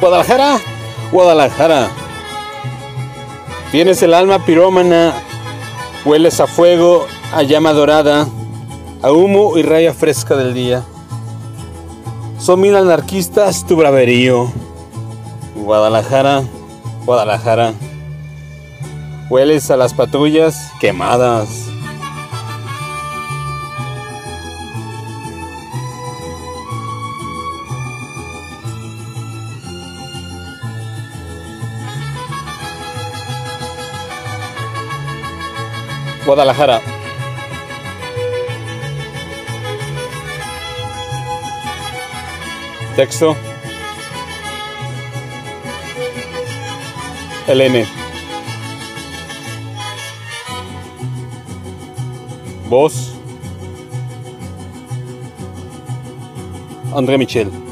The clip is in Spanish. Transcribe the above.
Guadalajara, Guadalajara. Tienes el alma pirómana, hueles a fuego, a llama dorada, a humo y raya fresca del día. Son mil anarquistas tu braverío. Guadalajara, Guadalajara. Hueles a las patrullas quemadas. Guadalajara. Texto. LN. Voz. André Michel.